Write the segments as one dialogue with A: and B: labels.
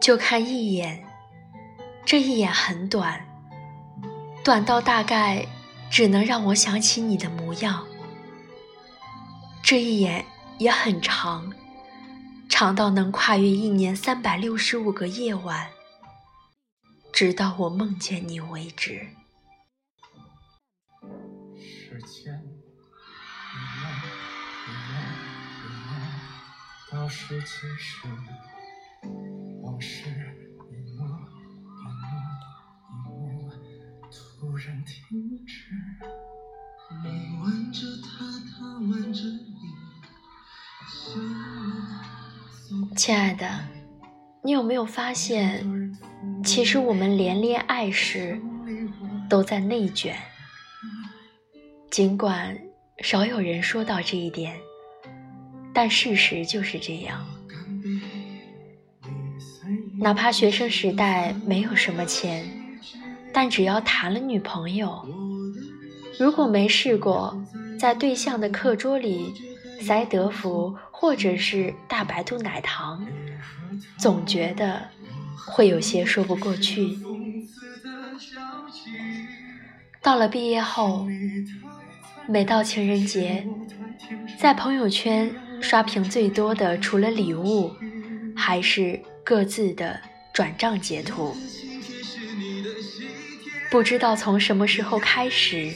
A: 就看一眼，这一眼很短，短到大概只能让我想起你的模样；这一眼也很长，长到能跨越一年三百六十五个夜晚，直到我梦见你为止。到世界时。亲爱的，你有没有发现，其实我们连恋爱时都在内卷？尽管少有人说到这一点，但事实就是这样。哪怕学生时代没有什么钱，但只要谈了女朋友，如果没试过在对象的课桌里塞德芙或者是大白兔奶糖，总觉得会有些说不过去。到了毕业后，每到情人节，在朋友圈刷屏最多的，除了礼物，还是。各自的转账截图，不知道从什么时候开始，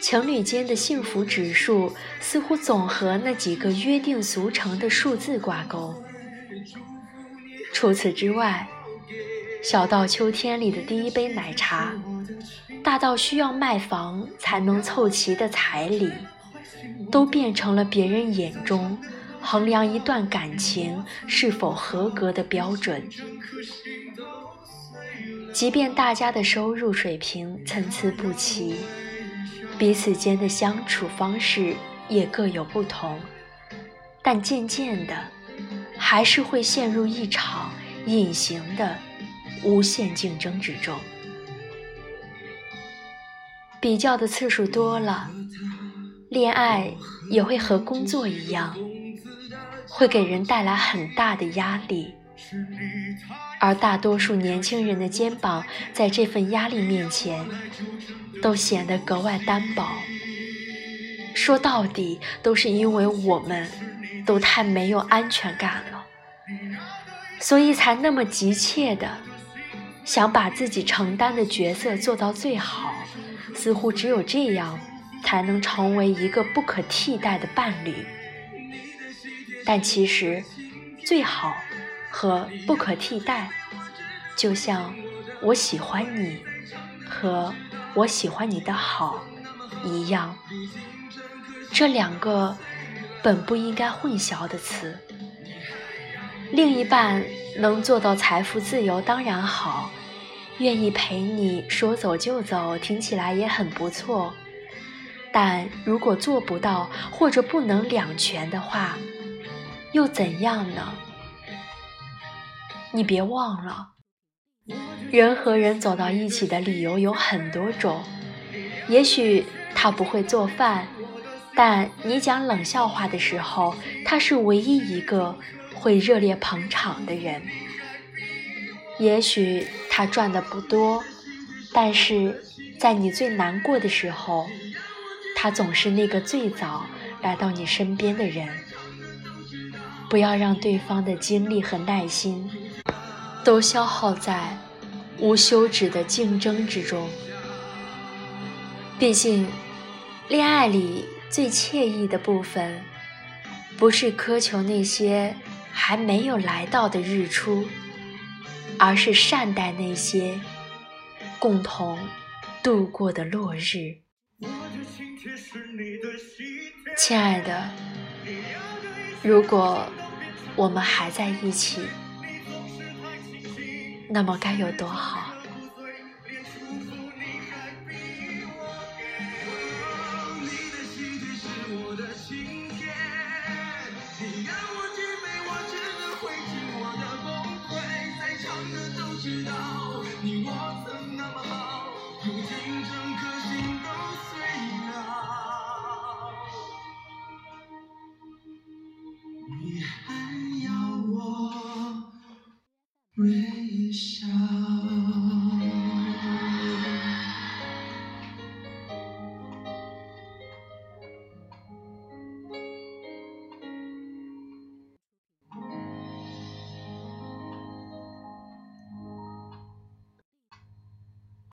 A: 情侣间的幸福指数似乎总和那几个约定俗成的数字挂钩。除此之外，小到秋天里的第一杯奶茶，大到需要卖房才能凑齐的彩礼，都变成了别人眼中。衡量一段感情是否合格的标准，即便大家的收入水平参差不齐，彼此间的相处方式也各有不同，但渐渐的，还是会陷入一场隐形的无限竞争之中。比较的次数多了，恋爱也会和工作一样。会给人带来很大的压力，而大多数年轻人的肩膀在这份压力面前，都显得格外单薄。说到底，都是因为我们都太没有安全感了，所以才那么急切的想把自己承担的角色做到最好，似乎只有这样，才能成为一个不可替代的伴侣。但其实，最好和不可替代，就像我喜欢你和我喜欢你的好一样，这两个本不应该混淆的词。另一半能做到财富自由当然好，愿意陪你说走就走，听起来也很不错。但如果做不到或者不能两全的话，又怎样呢？你别忘了，人和人走到一起的理由有很多种。也许他不会做饭，但你讲冷笑话的时候，他是唯一一个会热烈捧场的人。也许他赚的不多，但是在你最难过的时候，他总是那个最早来到你身边的人。不要让对方的精力和耐心都消耗在无休止的竞争之中。毕竟，恋爱里最惬意的部分，不是苛求那些还没有来到的日出，而是善待那些共同度过的落日。亲爱的，如果。我们还在一起，那么该有多好。
B: 你还要我？微笑。